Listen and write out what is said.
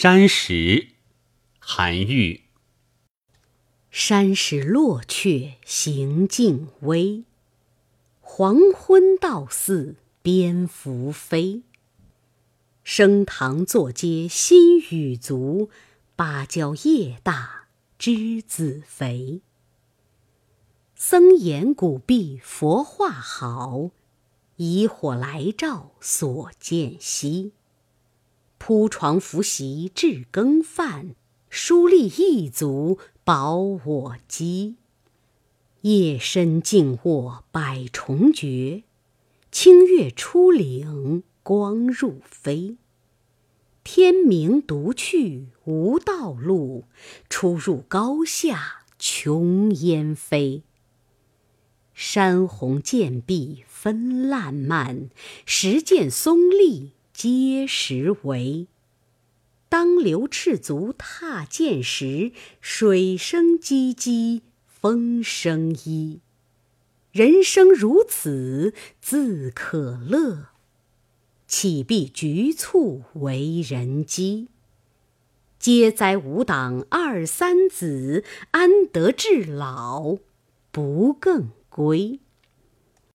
山石，韩愈。山石落却行径微，黄昏到似蝙蝠飞。升堂坐阶新雨足，芭蕉叶大栀子肥。僧言古壁佛画好，以火来照所见稀。铺床拂席置羹饭，疏立一足饱我饥。夜深静卧百虫绝，清月出岭光入扉。天明独去无道路，出入高下穷烟飞。山红涧碧分烂漫，石涧松立皆实为。当流赤足踏涧时，水声唧唧风声依。人生如此自可乐，岂必局促为人机？嗟哉吾党二三子，安得至老不更归？